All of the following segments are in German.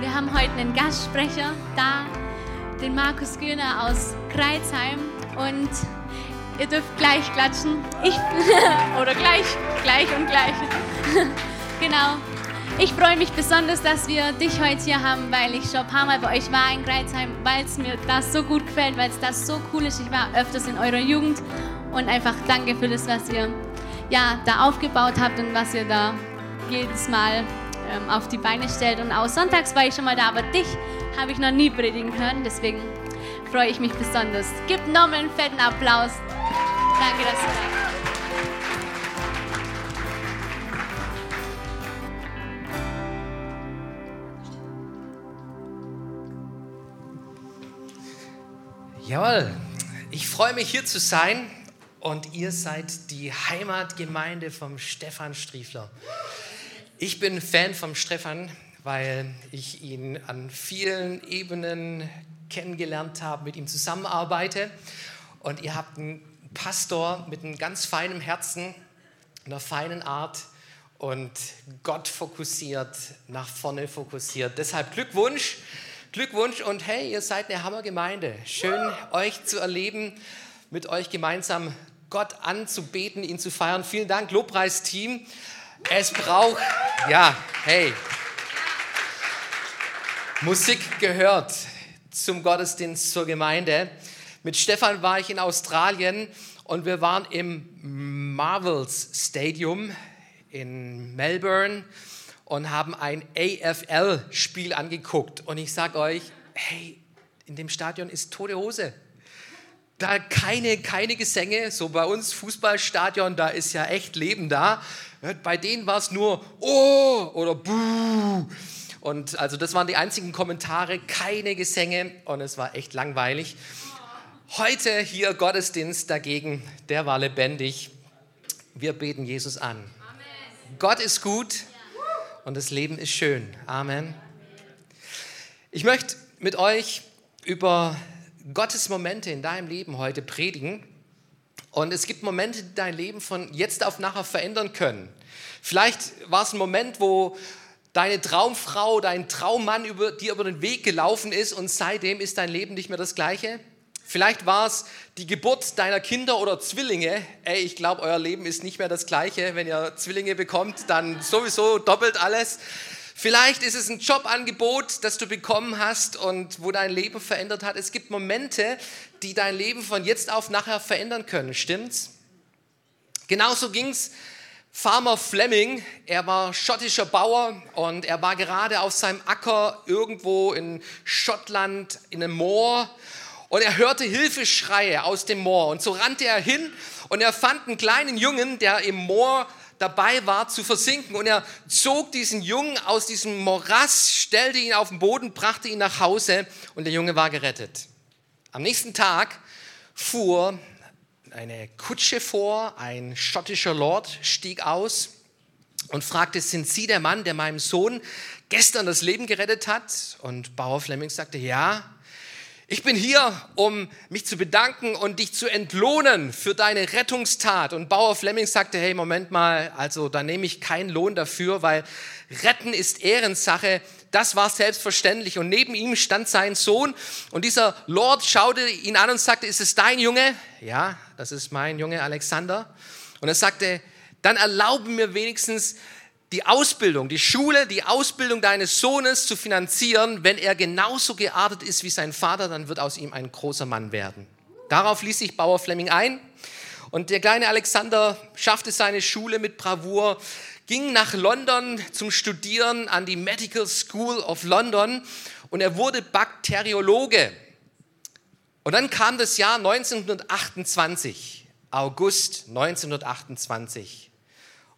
Wir haben heute einen Gastsprecher da, den Markus Güner aus Kreuzheim. Und ihr dürft gleich klatschen. Ich, oder gleich, gleich und gleich. genau. Ich freue mich besonders, dass wir dich heute hier haben, weil ich schon ein paar Mal bei euch war in Kreuzheim, weil es mir das so gut gefällt, weil es das so cool ist. Ich war öfters in eurer Jugend und einfach danke für das, was ihr ja, da aufgebaut habt und was ihr da jedes Mal ähm, auf die Beine stellt. Und auch sonntags war ich schon mal da, aber dich habe ich noch nie predigen hören. Deswegen freue ich mich besonders. Gib nochmal einen fetten Applaus. Danke, dass du da bist. Jawohl, ich freue mich hier zu sein und ihr seid die Heimatgemeinde vom Stefan Striefler. Ich bin Fan vom Stefan, weil ich ihn an vielen Ebenen kennengelernt habe, mit ihm zusammenarbeite. Und ihr habt einen Pastor mit einem ganz feinen Herzen, einer feinen Art und Gott fokussiert, nach vorne fokussiert. Deshalb Glückwunsch Glückwunsch und hey, ihr seid eine Hammergemeinde. Schön, euch zu erleben, mit euch gemeinsam Gott anzubeten, ihn zu feiern. Vielen Dank, Lobpreisteam. Es braucht, ja, hey, Musik gehört zum Gottesdienst, zur Gemeinde. Mit Stefan war ich in Australien und wir waren im Marvels Stadium in Melbourne und haben ein AFL-Spiel angeguckt. Und ich sage euch, hey, in dem Stadion ist tote Hose. Da keine, keine Gesänge, so bei uns Fußballstadion, da ist ja echt Leben da. Bei denen war es nur Oh oder Buh. Und also das waren die einzigen Kommentare, keine Gesänge und es war echt langweilig. Heute hier Gottesdienst dagegen, der war lebendig. Wir beten Jesus an. Amen. Gott ist gut und das Leben ist schön. Amen. Ich möchte mit euch über Gottes Momente in deinem Leben heute predigen. Und es gibt Momente, die dein Leben von jetzt auf nachher verändern können. Vielleicht war es ein Moment, wo deine Traumfrau, dein Traummann über, dir über den Weg gelaufen ist und seitdem ist dein Leben nicht mehr das gleiche. Vielleicht war es die Geburt deiner Kinder oder Zwillinge. Ey, ich glaube, euer Leben ist nicht mehr das gleiche. Wenn ihr Zwillinge bekommt, dann sowieso doppelt alles. Vielleicht ist es ein Jobangebot, das du bekommen hast und wo dein Leben verändert hat. Es gibt Momente, die dein Leben von jetzt auf nachher verändern können. Stimmt's? Genauso ging's Farmer Fleming, er war schottischer Bauer und er war gerade auf seinem Acker irgendwo in Schottland in einem Moor und er hörte Hilfeschreie aus dem Moor. Und so rannte er hin und er fand einen kleinen Jungen, der im Moor dabei war zu versinken. Und er zog diesen Jungen aus diesem Morass, stellte ihn auf den Boden, brachte ihn nach Hause und der Junge war gerettet. Am nächsten Tag fuhr eine Kutsche vor, ein schottischer Lord stieg aus und fragte, sind Sie der Mann, der meinem Sohn gestern das Leben gerettet hat? Und Bauer Fleming sagte, ja. Ich bin hier, um mich zu bedanken und dich zu entlohnen für deine Rettungstat. Und Bauer Fleming sagte, hey, Moment mal, also da nehme ich keinen Lohn dafür, weil Retten ist Ehrensache. Das war selbstverständlich. Und neben ihm stand sein Sohn. Und dieser Lord schaute ihn an und sagte, ist es dein Junge? Ja, das ist mein Junge Alexander. Und er sagte, dann erlauben mir wenigstens die Ausbildung, die Schule, die Ausbildung deines Sohnes zu finanzieren. Wenn er genauso geartet ist wie sein Vater, dann wird aus ihm ein großer Mann werden. Darauf ließ sich Bauer Fleming ein. Und der kleine Alexander schaffte seine Schule mit Bravour, ging nach London zum Studieren an die Medical School of London und er wurde Bakteriologe. Und dann kam das Jahr 1928, August 1928.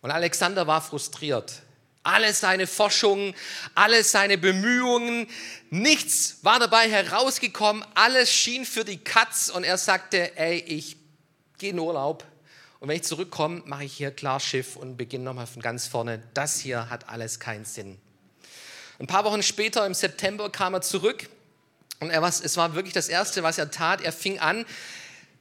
Und Alexander war frustriert. Alle seine Forschungen, alle seine Bemühungen, nichts war dabei herausgekommen, alles schien für die Katz und er sagte, ey, ich gehe in Urlaub und wenn ich zurückkomme, mache ich hier klar Schiff und beginne nochmal von ganz vorne. Das hier hat alles keinen Sinn. Ein paar Wochen später, im September, kam er zurück und er was, es war wirklich das Erste, was er tat. Er fing an,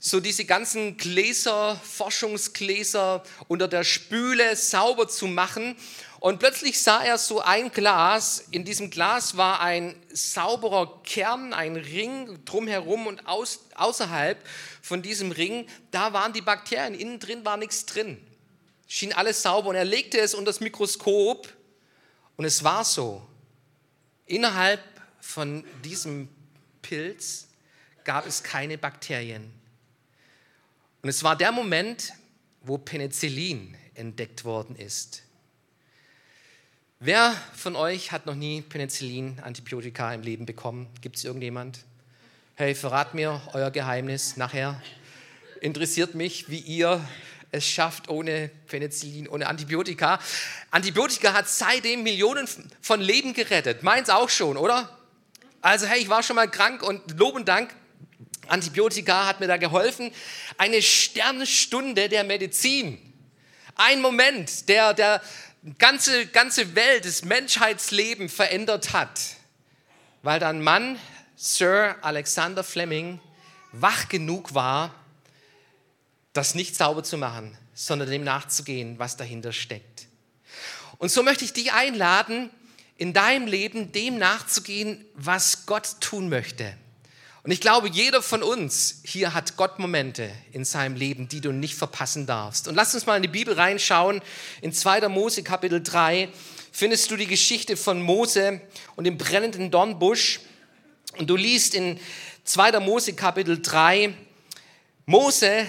so diese ganzen Gläser, Forschungsgläser unter der Spüle sauber zu machen. Und plötzlich sah er so ein Glas. In diesem Glas war ein sauberer Kern, ein Ring drumherum und aus, außerhalb von diesem Ring, da waren die Bakterien. Innen drin war nichts drin. Schien alles sauber. Und er legte es unter das Mikroskop und es war so. Innerhalb von diesem Pilz gab es keine Bakterien. Und es war der Moment, wo Penicillin entdeckt worden ist. Wer von euch hat noch nie Penicillin, Antibiotika im Leben bekommen? Gibt es irgendjemand? Hey, verrat mir euer Geheimnis nachher. Interessiert mich, wie ihr es schafft ohne Penicillin, ohne Antibiotika. Antibiotika hat seitdem Millionen von Leben gerettet. Meins auch schon, oder? Also, hey, ich war schon mal krank und Lob und Dank, Antibiotika hat mir da geholfen. Eine Sternstunde der Medizin. Ein Moment, der, der ganze, ganze Welt, das Menschheitsleben verändert hat, weil dann Mann, Sir Alexander Fleming, wach genug war, das nicht sauber zu machen, sondern dem nachzugehen, was dahinter steckt. Und so möchte ich dich einladen, in deinem Leben dem nachzugehen, was Gott tun möchte. Und ich glaube, jeder von uns hier hat Gott-Momente in seinem Leben, die du nicht verpassen darfst. Und lass uns mal in die Bibel reinschauen. In 2. Mose Kapitel 3 findest du die Geschichte von Mose und dem brennenden Dornbusch. Und du liest in 2. Mose Kapitel 3, Mose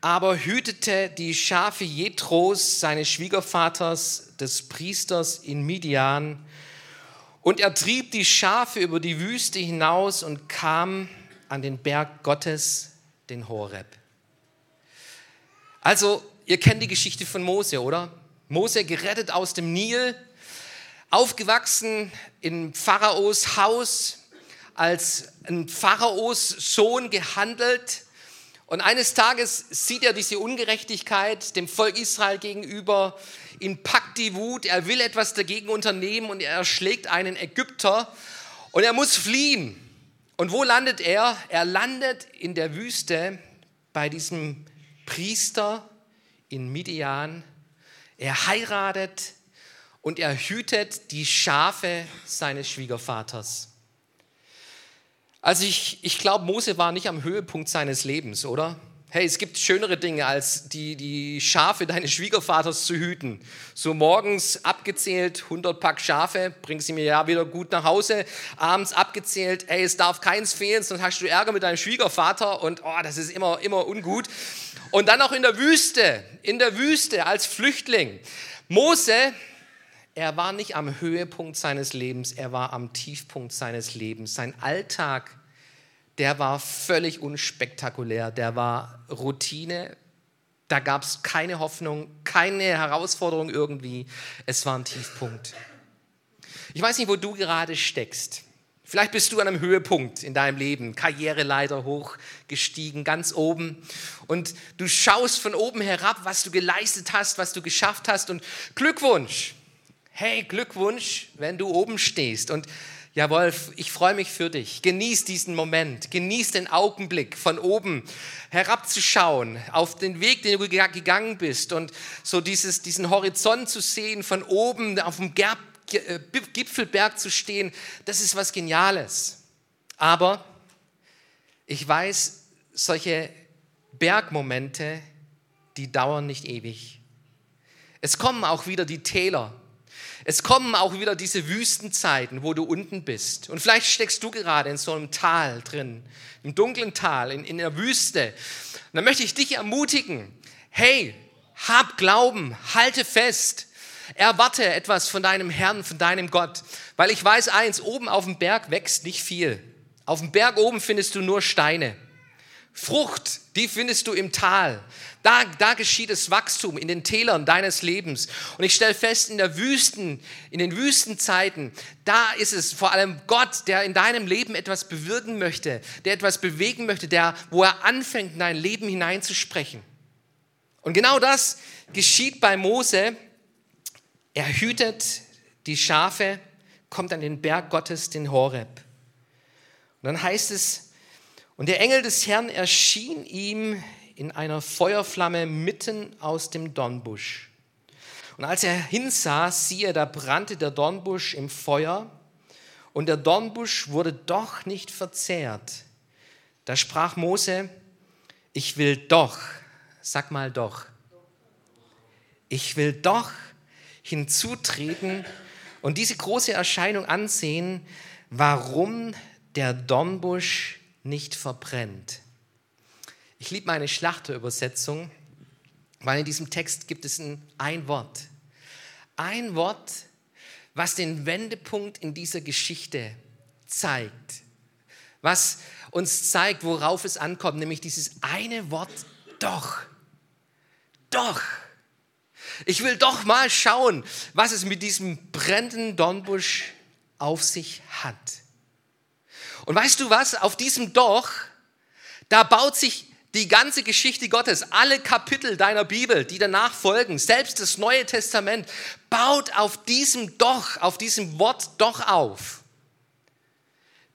aber hütete die Schafe Jethros, seines Schwiegervaters, des Priesters in Midian, und er trieb die Schafe über die Wüste hinaus und kam an den Berg Gottes, den Horeb. Also, ihr kennt die Geschichte von Mose, oder? Mose gerettet aus dem Nil, aufgewachsen in Pharaos Haus, als ein Pharaos Sohn gehandelt. Und eines Tages sieht er diese Ungerechtigkeit dem Volk Israel gegenüber ihn packt die Wut, er will etwas dagegen unternehmen und er erschlägt einen Ägypter und er muss fliehen. Und wo landet er? Er landet in der Wüste bei diesem Priester in Midian. Er heiratet und er hütet die Schafe seines Schwiegervaters. Also ich, ich glaube, Mose war nicht am Höhepunkt seines Lebens, oder? Hey, es gibt schönere Dinge, als die, die Schafe deines Schwiegervaters zu hüten. So morgens abgezählt, 100 Pack Schafe, bring sie mir ja wieder gut nach Hause. Abends abgezählt, hey, es darf keins fehlen, sonst hast du Ärger mit deinem Schwiegervater und oh, das ist immer, immer ungut. Und dann auch in der Wüste, in der Wüste als Flüchtling. Mose, er war nicht am Höhepunkt seines Lebens, er war am Tiefpunkt seines Lebens. Sein Alltag der war völlig unspektakulär, der war Routine, da gab es keine Hoffnung, keine Herausforderung irgendwie, es war ein Tiefpunkt. Ich weiß nicht, wo du gerade steckst. Vielleicht bist du an einem Höhepunkt in deinem Leben, Karriereleiter hochgestiegen, ganz oben. Und du schaust von oben herab, was du geleistet hast, was du geschafft hast. Und Glückwunsch. Hey, Glückwunsch, wenn du oben stehst. Und Jawohl, ich freue mich für dich. Genieß diesen Moment, genieß den Augenblick von oben herabzuschauen auf den Weg, den du gegangen bist und so dieses, diesen Horizont zu sehen, von oben auf dem Gerb, äh, Gipfelberg zu stehen. Das ist was Geniales. Aber ich weiß, solche Bergmomente, die dauern nicht ewig. Es kommen auch wieder die Täler es kommen auch wieder diese Wüstenzeiten, wo du unten bist. Und vielleicht steckst du gerade in so einem Tal drin, im dunklen Tal, in, in der Wüste. Und dann möchte ich dich ermutigen, hey, hab Glauben, halte fest, erwarte etwas von deinem Herrn, von deinem Gott. Weil ich weiß eins, oben auf dem Berg wächst nicht viel. Auf dem Berg oben findest du nur Steine. Frucht, die findest du im Tal. Da, da geschieht das Wachstum in den Tälern deines Lebens. Und ich stelle fest, in der Wüsten, in den Wüstenzeiten, da ist es vor allem Gott, der in deinem Leben etwas bewirken möchte, der etwas bewegen möchte, der, wo er anfängt, in dein Leben hineinzusprechen. Und genau das geschieht bei Mose. Er hütet die Schafe, kommt an den Berg Gottes, den Horeb. Und dann heißt es, und der Engel des Herrn erschien ihm in einer Feuerflamme mitten aus dem Dornbusch. Und als er hinsah, siehe, da brannte der Dornbusch im Feuer und der Dornbusch wurde doch nicht verzehrt. Da sprach Mose, ich will doch, sag mal doch, ich will doch hinzutreten und diese große Erscheinung ansehen, warum der Dornbusch nicht verbrennt. Ich liebe meine Schlachterübersetzung, weil in diesem Text gibt es ein, ein Wort. Ein Wort, was den Wendepunkt in dieser Geschichte zeigt. Was uns zeigt, worauf es ankommt, nämlich dieses eine Wort doch. Doch. Ich will doch mal schauen, was es mit diesem brennenden Dornbusch auf sich hat. Und weißt du was? Auf diesem Doch, da baut sich die ganze Geschichte Gottes, alle Kapitel deiner Bibel, die danach folgen, selbst das Neue Testament, baut auf diesem Doch, auf diesem Wort Doch auf.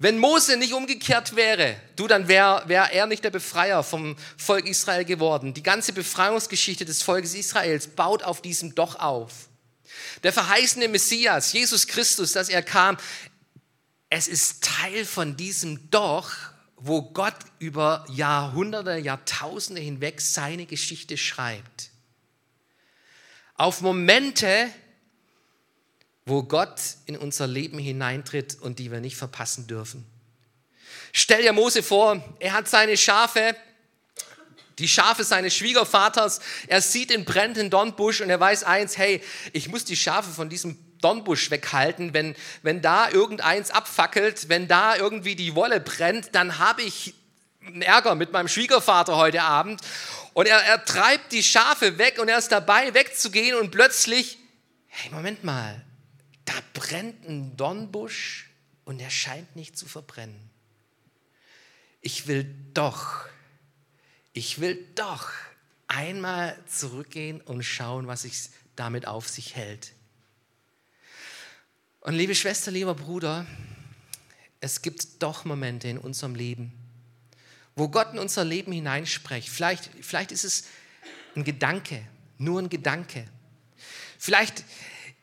Wenn Mose nicht umgekehrt wäre, du, dann wäre wär er nicht der Befreier vom Volk Israel geworden. Die ganze Befreiungsgeschichte des Volkes Israels baut auf diesem Doch auf. Der verheißene Messias, Jesus Christus, dass er kam, es ist Teil von diesem Doch, wo Gott über Jahrhunderte, Jahrtausende hinweg seine Geschichte schreibt. Auf Momente, wo Gott in unser Leben hineintritt und die wir nicht verpassen dürfen. Stell dir Mose vor, er hat seine Schafe, die Schafe seines Schwiegervaters, er sieht den brennenden Dornbusch und er weiß eins, hey, ich muss die Schafe von diesem Dornbusch weghalten. Wenn, wenn da irgendeins abfackelt, wenn da irgendwie die Wolle brennt, dann habe ich einen Ärger mit meinem Schwiegervater heute Abend. Und er, er treibt die Schafe weg und er ist dabei, wegzugehen und plötzlich, hey, Moment mal, da brennt ein Dornbusch und er scheint nicht zu verbrennen. Ich will doch, ich will doch einmal zurückgehen und schauen, was sich damit auf sich hält. Und liebe Schwester, lieber Bruder, es gibt doch Momente in unserem Leben, wo Gott in unser Leben hineinspricht. Vielleicht, vielleicht ist es ein Gedanke, nur ein Gedanke. Vielleicht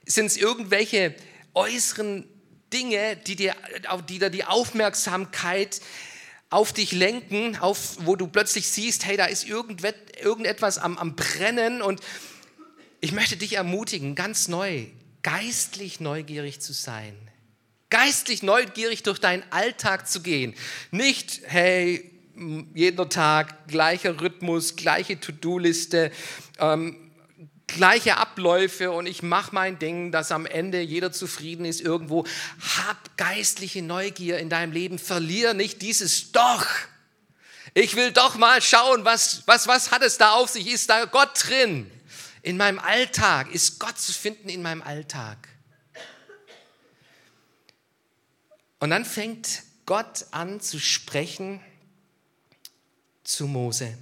sind es irgendwelche äußeren Dinge, die dir, die dir die Aufmerksamkeit auf dich lenken, auf, wo du plötzlich siehst, hey, da ist irgendetwas am, am Brennen und ich möchte dich ermutigen, ganz neu, geistlich neugierig zu sein. Geistlich neugierig durch deinen Alltag zu gehen. Nicht, hey, jeden Tag gleicher Rhythmus, gleiche To-Do-Liste, ähm, gleiche Abläufe und ich mache mein Ding, dass am Ende jeder zufrieden ist irgendwo. Hab geistliche Neugier in deinem Leben, verlier nicht dieses Doch. Ich will doch mal schauen, was, was, was hat es da auf sich? Ist da Gott drin? In meinem Alltag, ist Gott zu finden in meinem Alltag? Und dann fängt Gott an zu sprechen zu Mose.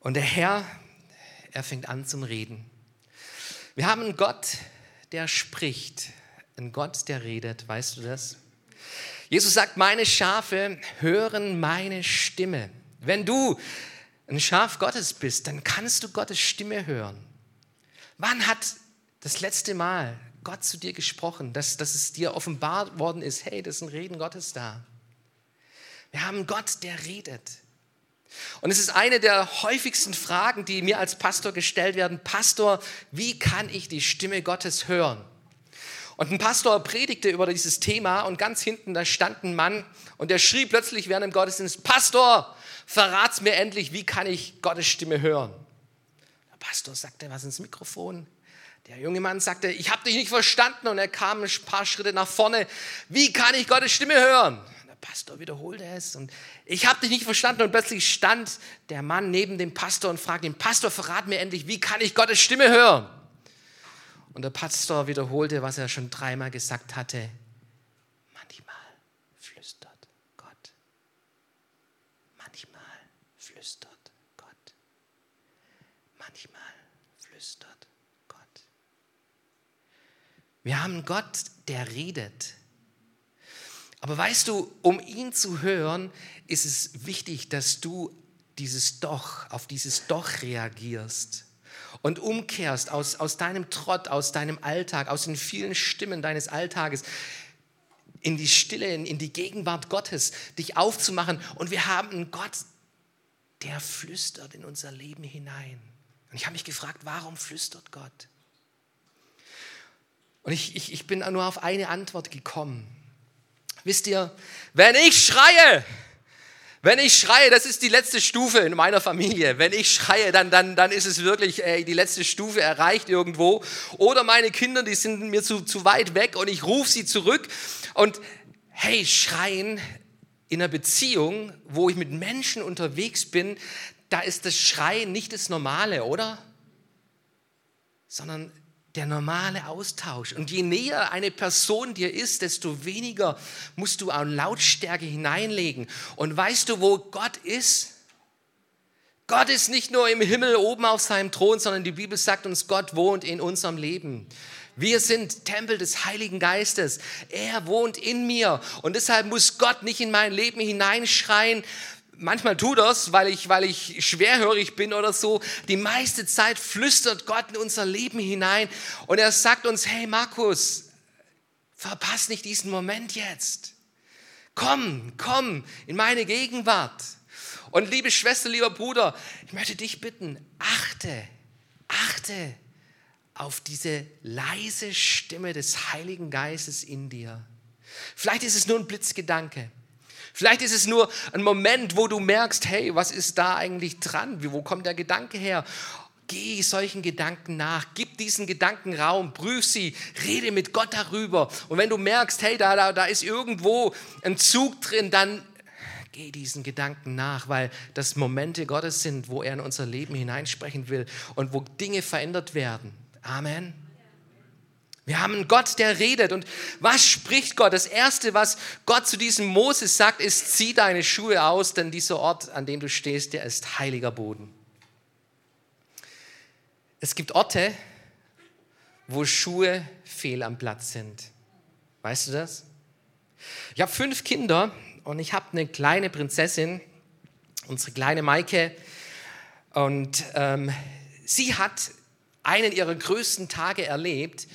Und der Herr, er fängt an zum Reden. Wir haben einen Gott, der spricht, einen Gott, der redet, weißt du das? Jesus sagt, meine Schafe hören meine Stimme. Wenn du ein Schaf Gottes bist, dann kannst du Gottes Stimme hören. Wann hat das letzte Mal Gott zu dir gesprochen, dass, dass es dir offenbart worden ist, hey, das ein Reden Gottes da. Wir haben Gott, der redet. Und es ist eine der häufigsten Fragen, die mir als Pastor gestellt werden. Pastor, wie kann ich die Stimme Gottes hören? Und ein Pastor predigte über dieses Thema und ganz hinten, da stand ein Mann und der schrie plötzlich während dem Gottesdienst, Pastor, verrat's mir endlich, wie kann ich Gottes Stimme hören? Der Pastor sagte was ins Mikrofon. Der junge Mann sagte, ich habe dich nicht verstanden und er kam ein paar Schritte nach vorne. Wie kann ich Gottes Stimme hören? Pastor wiederholte es und ich habe dich nicht verstanden und plötzlich stand der Mann neben dem Pastor und fragte ihn, Pastor, verrat mir endlich, wie kann ich Gottes Stimme hören? Und der Pastor wiederholte, was er schon dreimal gesagt hatte. Manchmal flüstert Gott. Manchmal flüstert Gott. Manchmal flüstert Gott. Wir haben Gott, der redet. Aber weißt du, um ihn zu hören, ist es wichtig, dass du dieses Doch, auf dieses Doch reagierst. und umkehrst aus, aus deinem Trott, aus deinem Alltag, aus den vielen Stimmen deines Alltages, in die Stille, in, in die Gegenwart Gottes, dich aufzumachen. Und wir haben einen Gott, der flüstert in unser Leben hinein. Und ich habe mich gefragt, warum flüstert Gott? Und ich, ich, ich bin nur auf eine Antwort gekommen. Wisst ihr, wenn ich schreie, wenn ich schreie, das ist die letzte Stufe in meiner Familie. Wenn ich schreie, dann, dann, dann ist es wirklich ey, die letzte Stufe erreicht irgendwo. Oder meine Kinder, die sind mir zu, zu weit weg und ich rufe sie zurück. Und hey, schreien in einer Beziehung, wo ich mit Menschen unterwegs bin, da ist das Schreien nicht das Normale, oder? Sondern der normale Austausch. Und je näher eine Person dir ist, desto weniger musst du an Lautstärke hineinlegen. Und weißt du, wo Gott ist? Gott ist nicht nur im Himmel oben auf seinem Thron, sondern die Bibel sagt uns, Gott wohnt in unserem Leben. Wir sind Tempel des Heiligen Geistes. Er wohnt in mir. Und deshalb muss Gott nicht in mein Leben hineinschreien, Manchmal tut das, weil ich, weil ich schwerhörig bin oder so. Die meiste Zeit flüstert Gott in unser Leben hinein und er sagt uns, hey Markus, verpass nicht diesen Moment jetzt. Komm, komm in meine Gegenwart. Und liebe Schwester, lieber Bruder, ich möchte dich bitten, achte, achte auf diese leise Stimme des Heiligen Geistes in dir. Vielleicht ist es nur ein Blitzgedanke. Vielleicht ist es nur ein Moment, wo du merkst, hey, was ist da eigentlich dran? Wo kommt der Gedanke her? Geh solchen Gedanken nach, gib diesen Gedanken Raum, prüf sie, rede mit Gott darüber. Und wenn du merkst, hey, da, da, da ist irgendwo ein Zug drin, dann geh diesen Gedanken nach, weil das Momente Gottes sind, wo er in unser Leben hineinsprechen will und wo Dinge verändert werden. Amen. Wir haben einen Gott, der redet. Und was spricht Gott? Das Erste, was Gott zu diesem Moses sagt, ist, zieh deine Schuhe aus, denn dieser Ort, an dem du stehst, der ist heiliger Boden. Es gibt Orte, wo Schuhe fehl am Platz sind. Weißt du das? Ich habe fünf Kinder und ich habe eine kleine Prinzessin, unsere kleine Maike. Und ähm, sie hat einen ihrer größten Tage erlebt,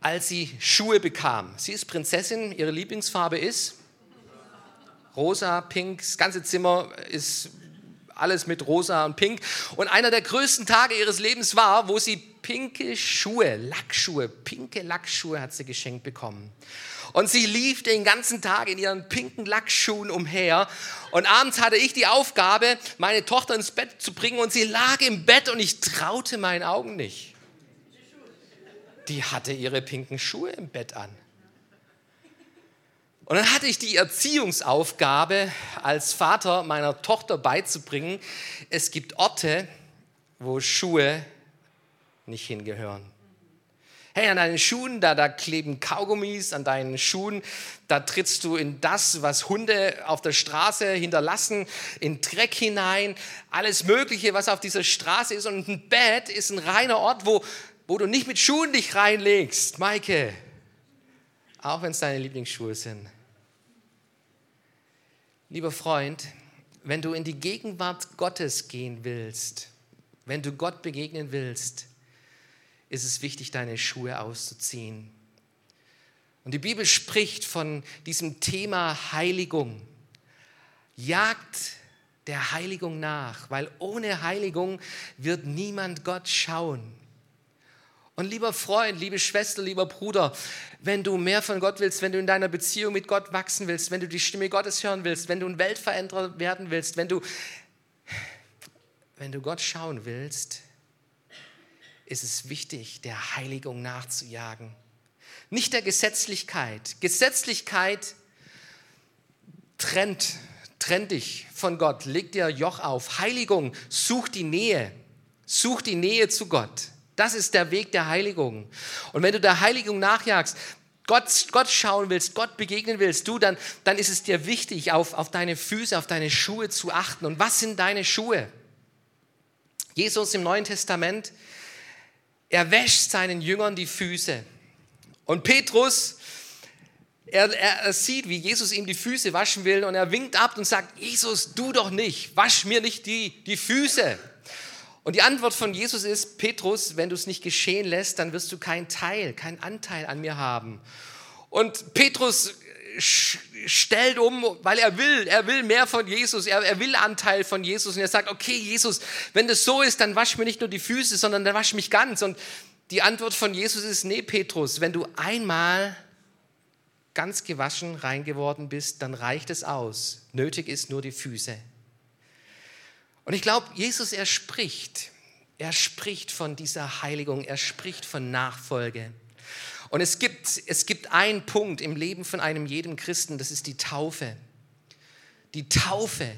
als sie Schuhe bekam. Sie ist Prinzessin, ihre Lieblingsfarbe ist rosa, pink, das ganze Zimmer ist alles mit rosa und pink. Und einer der größten Tage ihres Lebens war, wo sie pinke Schuhe, Lackschuhe, pinke Lackschuhe hat sie geschenkt bekommen. Und sie lief den ganzen Tag in ihren pinken Lackschuhen umher. Und abends hatte ich die Aufgabe, meine Tochter ins Bett zu bringen. Und sie lag im Bett und ich traute meinen Augen nicht die hatte ihre pinken Schuhe im Bett an. Und dann hatte ich die Erziehungsaufgabe, als Vater meiner Tochter beizubringen, es gibt Orte, wo Schuhe nicht hingehören. Hey, an deinen Schuhen, da, da kleben Kaugummis, an deinen Schuhen, da trittst du in das, was Hunde auf der Straße hinterlassen, in Dreck hinein, alles Mögliche, was auf dieser Straße ist. Und ein Bett ist ein reiner Ort, wo wo du nicht mit Schuhen dich reinlegst, Maike, auch wenn es deine Lieblingsschuhe sind. Lieber Freund, wenn du in die Gegenwart Gottes gehen willst, wenn du Gott begegnen willst, ist es wichtig, deine Schuhe auszuziehen. Und die Bibel spricht von diesem Thema Heiligung. Jagt der Heiligung nach, weil ohne Heiligung wird niemand Gott schauen. Und lieber Freund, liebe Schwester, lieber Bruder, wenn du mehr von Gott willst, wenn du in deiner Beziehung mit Gott wachsen willst, wenn du die Stimme Gottes hören willst, wenn du ein Weltveränderer werden willst, wenn du, wenn du Gott schauen willst, ist es wichtig, der Heiligung nachzujagen. Nicht der Gesetzlichkeit. Gesetzlichkeit trennt, trennt dich von Gott, legt dir Joch auf. Heiligung, such die Nähe, such die Nähe zu Gott. Das ist der Weg der Heiligung. Und wenn du der Heiligung nachjagst, Gott, Gott schauen willst, Gott begegnen willst, du, dann, dann ist es dir wichtig, auf, auf deine Füße, auf deine Schuhe zu achten. Und was sind deine Schuhe? Jesus im Neuen Testament, er wäscht seinen Jüngern die Füße. Und Petrus, er, er, sieht, wie Jesus ihm die Füße waschen will und er winkt ab und sagt, Jesus, du doch nicht, wasch mir nicht die, die Füße. Und die Antwort von Jesus ist, Petrus, wenn du es nicht geschehen lässt, dann wirst du keinen Teil, keinen Anteil an mir haben. Und Petrus stellt um, weil er will, er will mehr von Jesus, er, er will Anteil von Jesus und er sagt, okay Jesus, wenn das so ist, dann wasch mir nicht nur die Füße, sondern dann wasch mich ganz. Und die Antwort von Jesus ist, nee Petrus, wenn du einmal ganz gewaschen rein geworden bist, dann reicht es aus. Nötig ist nur die Füße. Und ich glaube, Jesus, er spricht, er spricht von dieser Heiligung, er spricht von Nachfolge. Und es gibt, es gibt einen Punkt im Leben von einem jedem Christen, das ist die Taufe. Die Taufe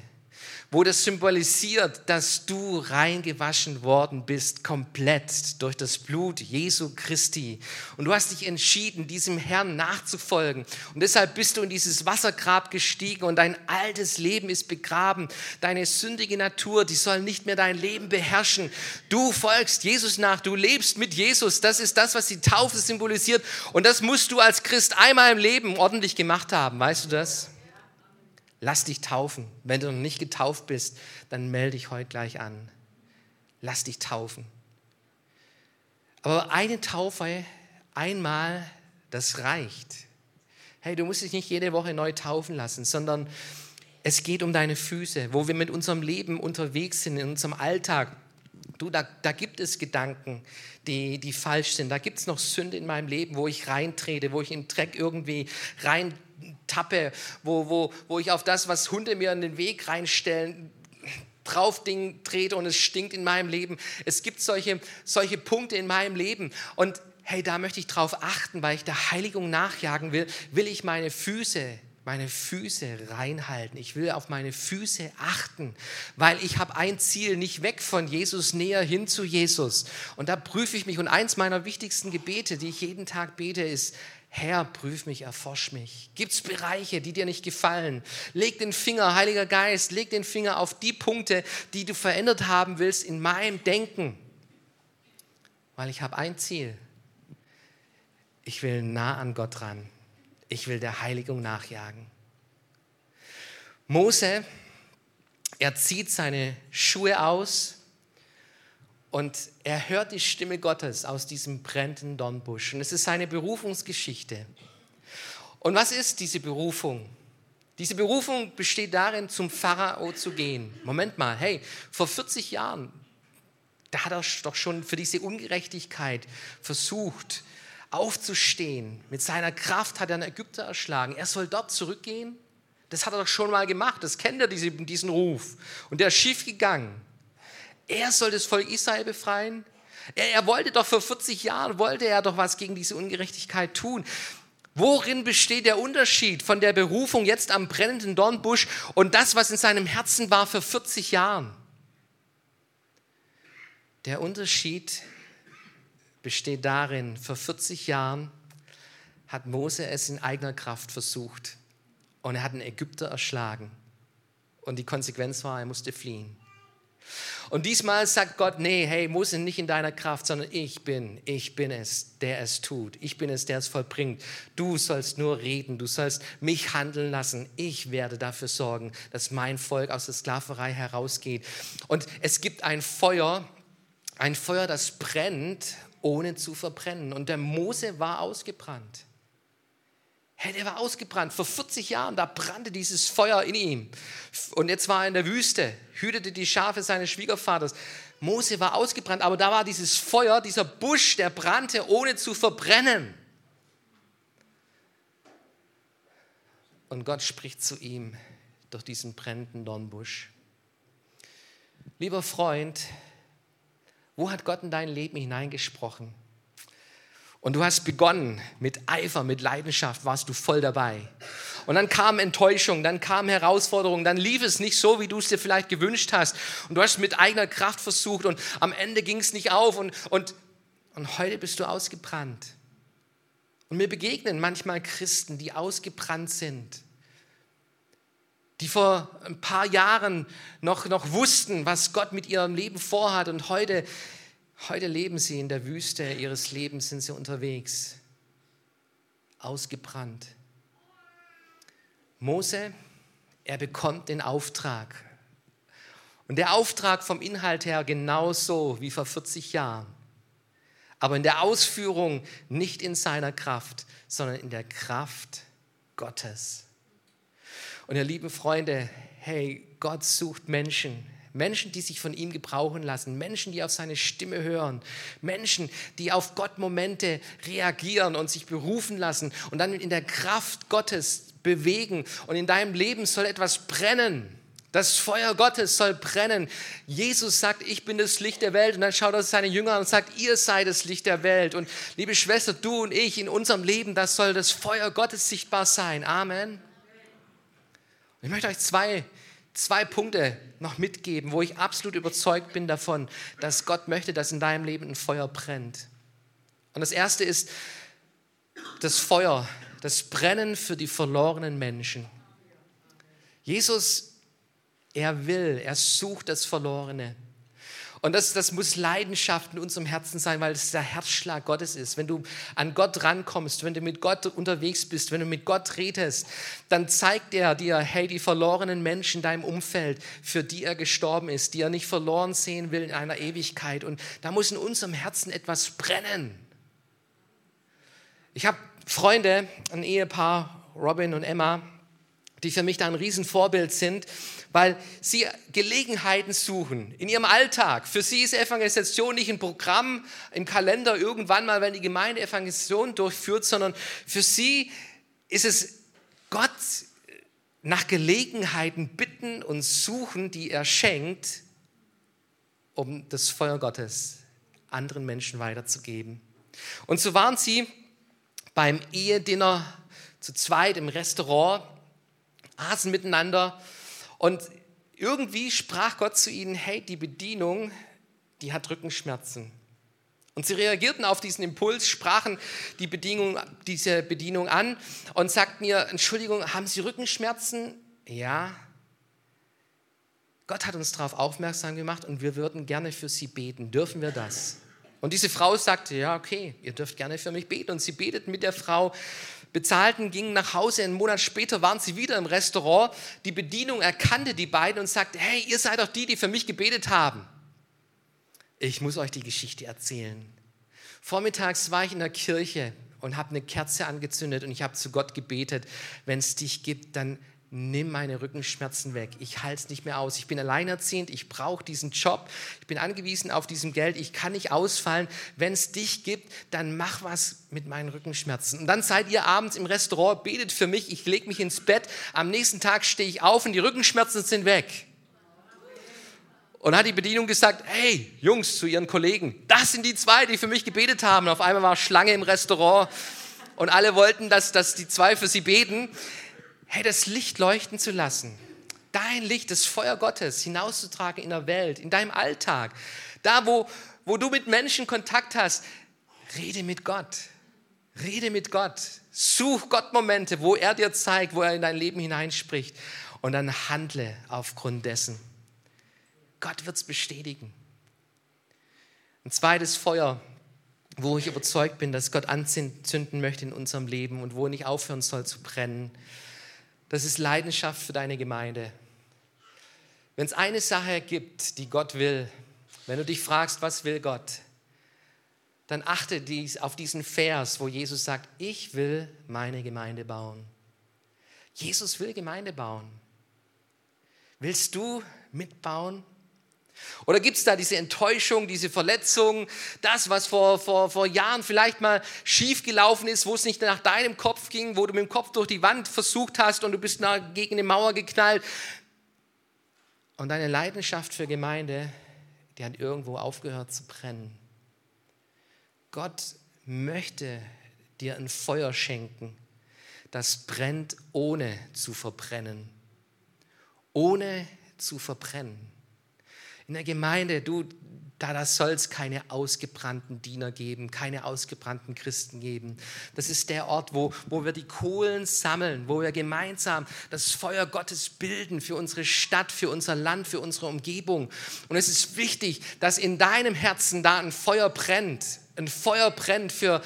wo das symbolisiert, dass du reingewaschen worden bist, komplett durch das Blut Jesu Christi. Und du hast dich entschieden, diesem Herrn nachzufolgen. Und deshalb bist du in dieses Wassergrab gestiegen und dein altes Leben ist begraben. Deine sündige Natur, die soll nicht mehr dein Leben beherrschen. Du folgst Jesus nach, du lebst mit Jesus. Das ist das, was die Taufe symbolisiert. Und das musst du als Christ einmal im Leben ordentlich gemacht haben. Weißt du das? Lass dich taufen. Wenn du noch nicht getauft bist, dann melde dich heute gleich an. Lass dich taufen. Aber eine Taufe einmal, das reicht. Hey, du musst dich nicht jede Woche neu taufen lassen, sondern es geht um deine Füße, wo wir mit unserem Leben unterwegs sind, in unserem Alltag. Du, da, da gibt es Gedanken, die, die falsch sind. Da gibt es noch Sünde in meinem Leben, wo ich reintrete, wo ich in Dreck irgendwie rein tappe, wo, wo, wo ich auf das, was Hunde mir in den Weg reinstellen, drauf Ding trete und es stinkt in meinem Leben. Es gibt solche, solche Punkte in meinem Leben und hey, da möchte ich drauf achten, weil ich der Heiligung nachjagen will, will ich meine Füße meine Füße reinhalten. Ich will auf meine Füße achten, weil ich habe ein Ziel, nicht weg von Jesus, näher hin zu Jesus. Und da prüfe ich mich. Und eins meiner wichtigsten Gebete, die ich jeden Tag bete, ist, Herr, prüf mich, erforsch mich. Gibt es Bereiche, die dir nicht gefallen? Leg den Finger, Heiliger Geist, leg den Finger auf die Punkte, die du verändert haben willst in meinem Denken. Weil ich habe ein Ziel. Ich will nah an Gott ran. Ich will der Heiligung nachjagen. Mose, er zieht seine Schuhe aus und er hört die Stimme Gottes aus diesem brennenden Dornbusch. Und es ist seine Berufungsgeschichte. Und was ist diese Berufung? Diese Berufung besteht darin, zum Pharao zu gehen. Moment mal, hey, vor 40 Jahren, da hat er doch schon für diese Ungerechtigkeit versucht, aufzustehen. Mit seiner Kraft hat er einen Ägypter erschlagen. Er soll dort zurückgehen. Das hat er doch schon mal gemacht. Das kennt er, diesen Ruf. Und der ist schief gegangen. Er soll das Volk Israel befreien. Er, er wollte doch vor 40 Jahren, wollte er doch was gegen diese Ungerechtigkeit tun. Worin besteht der Unterschied von der Berufung jetzt am brennenden Dornbusch und das, was in seinem Herzen war vor 40 Jahren? Der Unterschied besteht darin, vor 40 Jahren hat Mose es in eigener Kraft versucht und er hat einen Ägypter erschlagen. Und die Konsequenz war, er musste fliehen. Und diesmal sagt Gott, nee, hey, muss nicht in deiner Kraft, sondern ich bin, ich bin es, der es tut. Ich bin es, der es vollbringt. Du sollst nur reden, du sollst mich handeln lassen. Ich werde dafür sorgen, dass mein Volk aus der Sklaverei herausgeht. Und es gibt ein Feuer, ein Feuer, das brennt, ohne zu verbrennen. Und der Mose war ausgebrannt. Hey, der war ausgebrannt. Vor 40 Jahren, da brannte dieses Feuer in ihm. Und jetzt war er in der Wüste, hütete die Schafe seines Schwiegervaters. Mose war ausgebrannt, aber da war dieses Feuer, dieser Busch, der brannte, ohne zu verbrennen. Und Gott spricht zu ihm durch diesen brennenden Dornbusch. Lieber Freund, wo hat Gott in dein Leben hineingesprochen? Und du hast begonnen mit Eifer, mit Leidenschaft, warst du voll dabei. Und dann kam Enttäuschung, dann kam Herausforderung, dann lief es nicht so, wie du es dir vielleicht gewünscht hast. Und du hast mit eigener Kraft versucht und am Ende ging es nicht auf und, und, und heute bist du ausgebrannt. Und mir begegnen manchmal Christen, die ausgebrannt sind, die vor ein paar Jahren noch, noch wussten, was Gott mit ihrem Leben vorhat und heute Heute leben sie in der Wüste ihres Lebens, sind sie unterwegs, ausgebrannt. Mose, er bekommt den Auftrag. Und der Auftrag vom Inhalt her genauso wie vor 40 Jahren. Aber in der Ausführung nicht in seiner Kraft, sondern in der Kraft Gottes. Und ihr lieben Freunde, hey, Gott sucht Menschen, Menschen, die sich von ihm gebrauchen lassen, Menschen, die auf seine Stimme hören, Menschen, die auf Gott Momente reagieren und sich berufen lassen und dann in der Kraft Gottes bewegen. Und in deinem Leben soll etwas brennen. Das Feuer Gottes soll brennen. Jesus sagt, ich bin das Licht der Welt. Und dann schaut er seine Jünger an und sagt, ihr seid das Licht der Welt. Und liebe Schwester, du und ich in unserem Leben, das soll das Feuer Gottes sichtbar sein. Amen. Ich möchte euch zwei zwei Punkte noch mitgeben, wo ich absolut überzeugt bin davon, dass Gott möchte, dass in deinem Leben ein Feuer brennt. Und das erste ist das Feuer, das Brennen für die verlorenen Menschen. Jesus, er will, er sucht das Verlorene. Und das, das muss Leidenschaft in unserem Herzen sein, weil es der Herzschlag Gottes ist. Wenn du an Gott rankommst, wenn du mit Gott unterwegs bist, wenn du mit Gott redest, dann zeigt er dir, hey, die verlorenen Menschen in deinem Umfeld, für die er gestorben ist, die er nicht verloren sehen will in einer Ewigkeit. Und da muss in unserem Herzen etwas brennen. Ich habe Freunde, ein Ehepaar, Robin und Emma, die für mich da ein Riesenvorbild sind weil sie Gelegenheiten suchen in ihrem Alltag. Für sie ist Evangelisation nicht ein Programm im Kalender irgendwann mal, wenn die Gemeinde Evangelisation durchführt, sondern für sie ist es Gott nach Gelegenheiten bitten und suchen, die er schenkt, um das Feuer Gottes anderen Menschen weiterzugeben. Und so waren sie beim Ehedinner zu zweit im Restaurant, aßen miteinander und irgendwie sprach Gott zu ihnen, hey, die Bedienung, die hat Rückenschmerzen. Und sie reagierten auf diesen Impuls, sprachen die Bedienung, diese Bedienung an und sagten ihr, Entschuldigung, haben Sie Rückenschmerzen? Ja. Gott hat uns darauf aufmerksam gemacht und wir würden gerne für Sie beten. Dürfen wir das? Und diese Frau sagte, ja, okay, ihr dürft gerne für mich beten. Und sie beteten mit der Frau bezahlten, gingen nach Hause. Einen Monat später waren sie wieder im Restaurant. Die Bedienung erkannte die beiden und sagte, hey, ihr seid doch die, die für mich gebetet haben. Ich muss euch die Geschichte erzählen. Vormittags war ich in der Kirche und habe eine Kerze angezündet und ich habe zu Gott gebetet, wenn es dich gibt, dann nimm meine Rückenschmerzen weg. Ich halte es nicht mehr aus. Ich bin alleinerziehend, ich brauche diesen Job, ich bin angewiesen auf diesem Geld, ich kann nicht ausfallen. Wenn es dich gibt, dann mach was mit meinen Rückenschmerzen. Und dann seid ihr abends im Restaurant, betet für mich, ich lege mich ins Bett, am nächsten Tag stehe ich auf und die Rückenschmerzen sind weg. Und hat die Bedienung gesagt, hey Jungs zu ihren Kollegen, das sind die zwei, die für mich gebetet haben. Und auf einmal war Schlange im Restaurant und alle wollten, dass, dass die zwei für sie beten hey, das Licht leuchten zu lassen, dein Licht, das Feuer Gottes hinauszutragen in der Welt, in deinem Alltag, da wo, wo du mit Menschen Kontakt hast, rede mit Gott. Rede mit Gott. Such Gott Momente, wo er dir zeigt, wo er in dein Leben hineinspricht und dann handle aufgrund dessen. Gott wird es bestätigen. Ein zweites Feuer, wo ich überzeugt bin, dass Gott anzünden möchte in unserem Leben und wo nicht aufhören soll zu brennen, das ist Leidenschaft für deine Gemeinde. Wenn es eine Sache gibt, die Gott will, wenn du dich fragst, was will Gott, dann achte dies, auf diesen Vers, wo Jesus sagt, ich will meine Gemeinde bauen. Jesus will Gemeinde bauen. Willst du mitbauen? Oder gibt es da diese Enttäuschung, diese Verletzung, das, was vor, vor, vor Jahren vielleicht mal schief gelaufen ist, wo es nicht nach deinem Kopf ging, wo du mit dem Kopf durch die Wand versucht hast und du bist gegen eine Mauer geknallt. Und deine Leidenschaft für Gemeinde, die hat irgendwo aufgehört zu brennen. Gott möchte dir ein Feuer schenken, das brennt ohne zu verbrennen. Ohne zu verbrennen. In der Gemeinde, du, da, da soll es keine ausgebrannten Diener geben, keine ausgebrannten Christen geben. Das ist der Ort, wo, wo wir die Kohlen sammeln, wo wir gemeinsam das Feuer Gottes bilden für unsere Stadt, für unser Land, für unsere Umgebung. Und es ist wichtig, dass in deinem Herzen da ein Feuer brennt, ein Feuer brennt für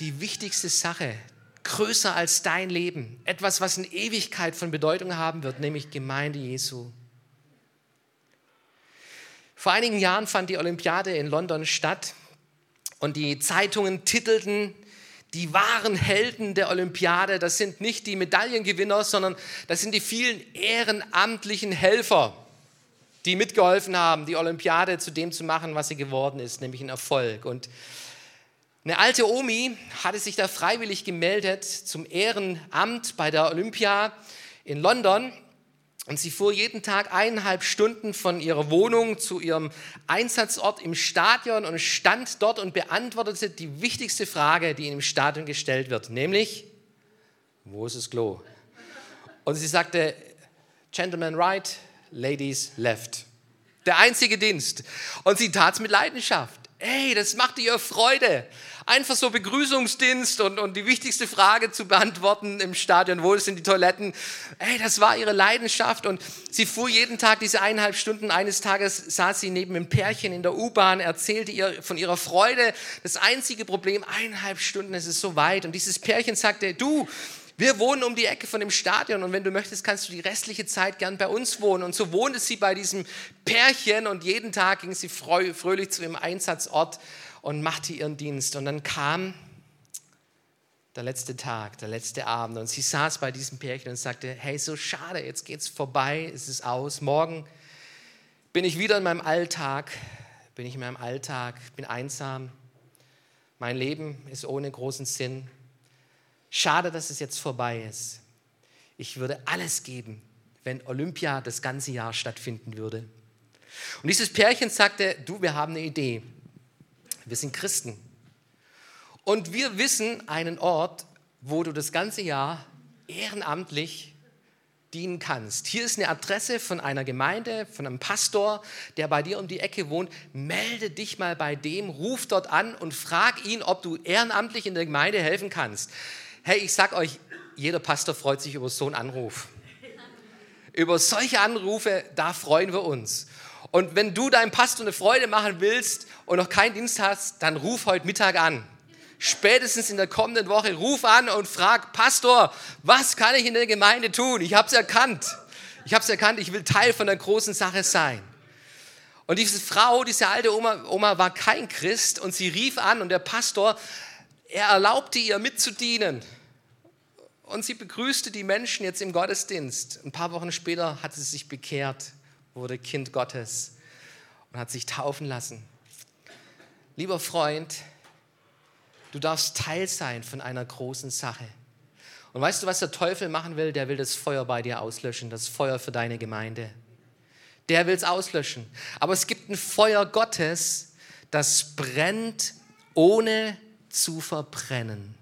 die wichtigste Sache, größer als dein Leben, etwas, was in Ewigkeit von Bedeutung haben wird, nämlich Gemeinde Jesu. Vor einigen Jahren fand die Olympiade in London statt und die Zeitungen titelten, die wahren Helden der Olympiade, das sind nicht die Medaillengewinner, sondern das sind die vielen ehrenamtlichen Helfer, die mitgeholfen haben, die Olympiade zu dem zu machen, was sie geworden ist, nämlich ein Erfolg. Und eine alte Omi hatte sich da freiwillig gemeldet zum Ehrenamt bei der Olympia in London und sie fuhr jeden Tag eineinhalb Stunden von ihrer Wohnung zu ihrem Einsatzort im Stadion und stand dort und beantwortete die wichtigste Frage, die im Stadion gestellt wird, nämlich, wo ist das Klo? Und sie sagte, Gentlemen right, Ladies left. Der einzige Dienst. Und sie tat es mit Leidenschaft. Ey, das machte ihr Freude einfach so Begrüßungsdienst und, und die wichtigste Frage zu beantworten im Stadion, wo sind die Toiletten. Ey, das war ihre Leidenschaft und sie fuhr jeden Tag diese eineinhalb Stunden. Eines Tages saß sie neben einem Pärchen in der U-Bahn, erzählte ihr von ihrer Freude. Das einzige Problem, eineinhalb Stunden, es ist so weit. Und dieses Pärchen sagte, du, wir wohnen um die Ecke von dem Stadion und wenn du möchtest, kannst du die restliche Zeit gern bei uns wohnen. Und so wohnte sie bei diesem Pärchen und jeden Tag ging sie fröhlich zu ihrem Einsatzort und machte ihren Dienst. Und dann kam der letzte Tag, der letzte Abend und sie saß bei diesem Pärchen und sagte, hey, so schade, jetzt geht's vorbei, es ist aus. Morgen bin ich wieder in meinem Alltag, bin ich in meinem Alltag, bin einsam. Mein Leben ist ohne großen Sinn. Schade, dass es jetzt vorbei ist. Ich würde alles geben, wenn Olympia das ganze Jahr stattfinden würde. Und dieses Pärchen sagte, du, wir haben eine Idee. Wir sind Christen. Und wir wissen einen Ort, wo du das ganze Jahr ehrenamtlich dienen kannst. Hier ist eine Adresse von einer Gemeinde, von einem Pastor, der bei dir um die Ecke wohnt. Melde dich mal bei dem, ruf dort an und frag ihn, ob du ehrenamtlich in der Gemeinde helfen kannst. Hey, ich sag euch, jeder Pastor freut sich über so einen Anruf. Über solche Anrufe, da freuen wir uns. Und wenn du deinem Pastor eine Freude machen willst und noch keinen Dienst hast, dann ruf heute Mittag an. Spätestens in der kommenden Woche ruf an und frag, Pastor, was kann ich in der Gemeinde tun? Ich habe es erkannt. Ich habe es erkannt, ich will Teil von der großen Sache sein. Und diese Frau, diese alte Oma, Oma war kein Christ und sie rief an und der Pastor, er erlaubte ihr mitzudienen. Und sie begrüßte die Menschen jetzt im Gottesdienst. Ein paar Wochen später hat sie sich bekehrt wurde Kind Gottes und hat sich taufen lassen. Lieber Freund, du darfst Teil sein von einer großen Sache. Und weißt du, was der Teufel machen will? Der will das Feuer bei dir auslöschen, das Feuer für deine Gemeinde. Der will es auslöschen. Aber es gibt ein Feuer Gottes, das brennt, ohne zu verbrennen.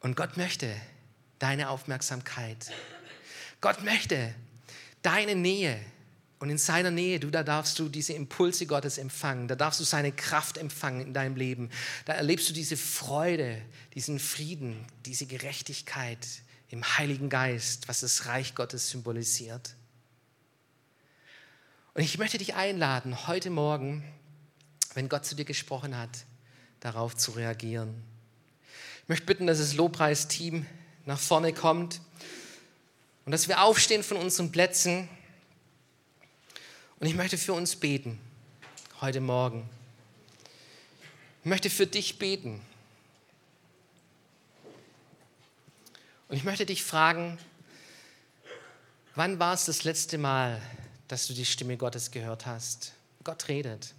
Und Gott möchte deine Aufmerksamkeit. Gott möchte, deine Nähe. Und in seiner Nähe, du, da darfst du diese Impulse Gottes empfangen. Da darfst du seine Kraft empfangen in deinem Leben. Da erlebst du diese Freude, diesen Frieden, diese Gerechtigkeit im Heiligen Geist, was das Reich Gottes symbolisiert. Und ich möchte dich einladen, heute Morgen, wenn Gott zu dir gesprochen hat, darauf zu reagieren. Ich möchte bitten, dass das Lobpreisteam nach vorne kommt. Und dass wir aufstehen von unseren Plätzen. Und ich möchte für uns beten, heute Morgen. Ich möchte für dich beten. Und ich möchte dich fragen, wann war es das letzte Mal, dass du die Stimme Gottes gehört hast? Gott redet.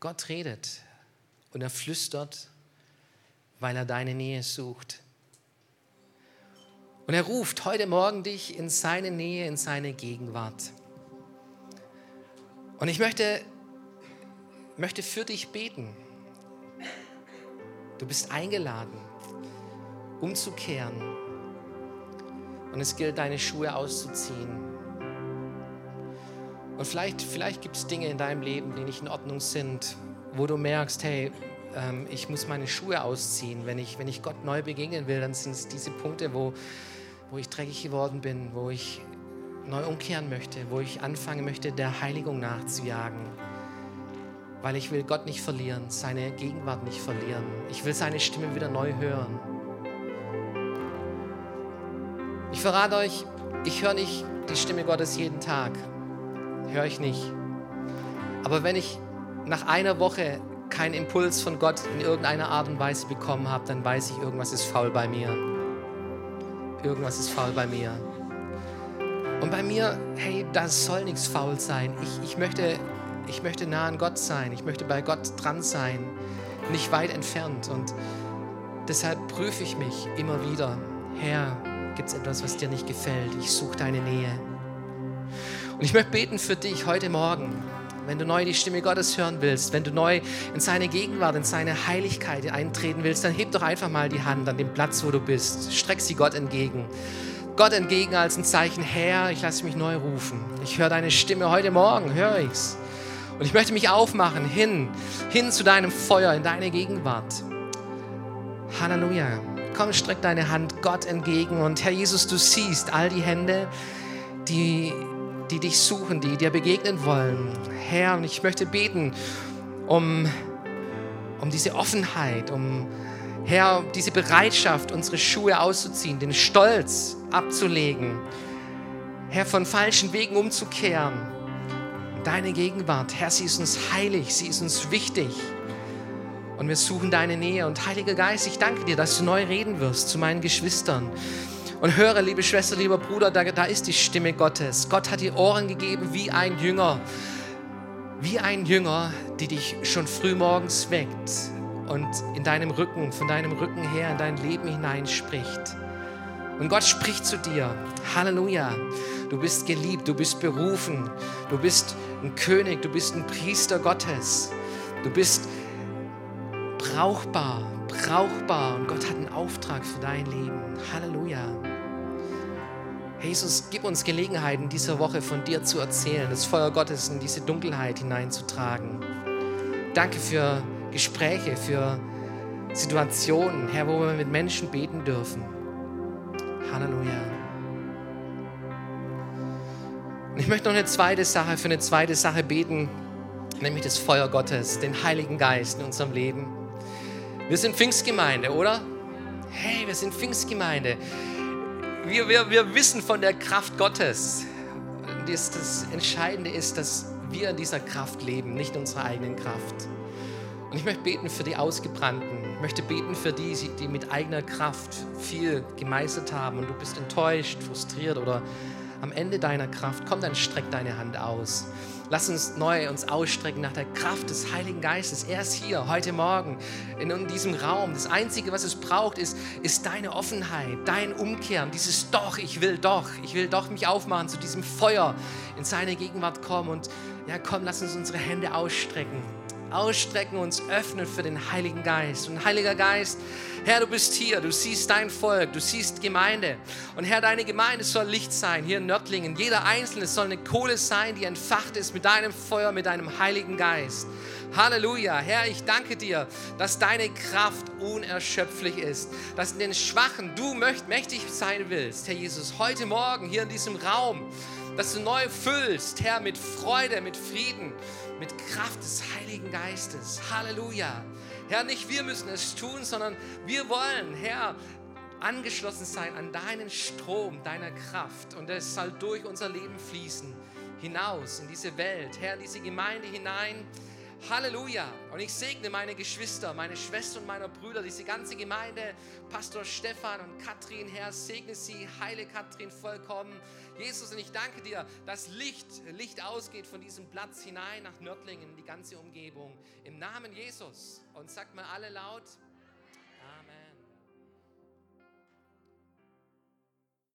Gott redet und er flüstert, weil er deine Nähe sucht. Und er ruft heute Morgen dich in seine Nähe, in seine Gegenwart. Und ich möchte, möchte für dich beten. Du bist eingeladen, umzukehren. Und es gilt, deine Schuhe auszuziehen. Und vielleicht, vielleicht gibt es Dinge in deinem Leben, die nicht in Ordnung sind, wo du merkst, hey, ähm, ich muss meine Schuhe ausziehen. Wenn ich, wenn ich Gott neu begegnen will, dann sind es diese Punkte, wo, wo ich dreckig geworden bin, wo ich neu umkehren möchte, wo ich anfangen möchte, der Heiligung nachzujagen. Weil ich will Gott nicht verlieren, seine Gegenwart nicht verlieren. Ich will seine Stimme wieder neu hören. Ich verrate euch, ich höre nicht die Stimme Gottes jeden Tag. höre ich nicht. Aber wenn ich nach einer Woche keinen Impuls von Gott in irgendeiner Art und Weise bekommen habe, dann weiß ich, irgendwas ist faul bei mir. Irgendwas ist faul bei mir. Und bei mir, hey, da soll nichts faul sein. Ich, ich, möchte, ich möchte nah an Gott sein. Ich möchte bei Gott dran sein. Nicht weit entfernt. Und deshalb prüfe ich mich immer wieder. Herr, gibt es etwas, was dir nicht gefällt? Ich suche deine Nähe. Und ich möchte beten für dich heute Morgen wenn du neu die Stimme Gottes hören willst, wenn du neu in seine Gegenwart, in seine Heiligkeit eintreten willst, dann heb doch einfach mal die Hand an dem Platz, wo du bist. Streck sie Gott entgegen. Gott entgegen als ein Zeichen, Herr, ich lasse mich neu rufen. Ich höre deine Stimme heute Morgen, höre ich's. Und ich möchte mich aufmachen hin, hin zu deinem Feuer, in deine Gegenwart. Halleluja. Komm, streck deine Hand Gott entgegen und Herr Jesus, du siehst all die Hände, die die dich suchen, die dir begegnen wollen. Herr, und ich möchte beten um, um diese Offenheit, um, Herr, diese Bereitschaft, unsere Schuhe auszuziehen, den Stolz abzulegen. Herr, von falschen Wegen umzukehren. Deine Gegenwart, Herr, sie ist uns heilig, sie ist uns wichtig. Und wir suchen deine Nähe. Und Heiliger Geist, ich danke dir, dass du neu reden wirst zu meinen Geschwistern. Und höre, liebe Schwester, lieber Bruder, da, da ist die Stimme Gottes. Gott hat dir Ohren gegeben wie ein Jünger. Wie ein Jünger, die dich schon früh morgens weckt und in deinem Rücken, von deinem Rücken her in dein Leben hinein spricht. Und Gott spricht zu dir. Halleluja. Du bist geliebt, du bist berufen, du bist ein König, du bist ein Priester Gottes. Du bist brauchbar, brauchbar und Gott hat einen Auftrag für dein Leben. Halleluja. Jesus, gib uns Gelegenheit, in dieser Woche von dir zu erzählen, das Feuer Gottes in diese Dunkelheit hineinzutragen. Danke für Gespräche, für Situationen, Herr, wo wir mit Menschen beten dürfen. Halleluja. Und ich möchte noch eine zweite Sache, für eine zweite Sache beten, nämlich das Feuer Gottes, den Heiligen Geist in unserem Leben. Wir sind Pfingstgemeinde, oder? Hey, wir sind Pfingstgemeinde wir, wir, wir wissen von der Kraft Gottes. Das, das Entscheidende ist, dass wir in dieser Kraft leben, nicht in unserer eigenen Kraft. Und ich möchte beten für die Ausgebrannten. Ich möchte beten für die, die mit eigener Kraft viel gemeistert haben und du bist enttäuscht, frustriert oder am Ende deiner Kraft. Komm, dann streck deine Hand aus. Lass uns neu uns ausstrecken nach der Kraft des Heiligen Geistes. Er ist hier heute Morgen in diesem Raum. Das Einzige, was es braucht, ist, ist deine Offenheit, dein Umkehren, dieses Doch, ich will doch, ich will doch mich aufmachen zu diesem Feuer, in seine Gegenwart kommen. Und ja, komm, lass uns unsere Hände ausstrecken ausstrecken, uns öffnen für den Heiligen Geist. Und Heiliger Geist, Herr, du bist hier, du siehst dein Volk, du siehst Gemeinde. Und Herr, deine Gemeinde soll Licht sein hier in Nördlingen. Jeder Einzelne soll eine Kohle sein, die entfacht ist mit deinem Feuer, mit deinem Heiligen Geist. Halleluja. Herr, ich danke dir, dass deine Kraft unerschöpflich ist, dass in den Schwachen du mächtig sein willst, Herr Jesus, heute Morgen hier in diesem Raum, dass du neu füllst, Herr, mit Freude, mit Frieden, mit Kraft des Heiligen Geistes. Halleluja. Herr, nicht wir müssen es tun, sondern wir wollen, Herr, angeschlossen sein an deinen Strom, deiner Kraft. Und es soll durch unser Leben fließen, hinaus in diese Welt, Herr, in diese Gemeinde hinein. Halleluja. Und ich segne meine Geschwister, meine Schwester und meine Brüder, diese ganze Gemeinde, Pastor Stefan und Katrin, Herr, segne sie, heile Katrin vollkommen. Jesus, und ich danke dir, dass Licht, Licht ausgeht von diesem Platz hinein nach Nördlingen, in die ganze Umgebung. Im Namen Jesus. Und sagt mal alle laut,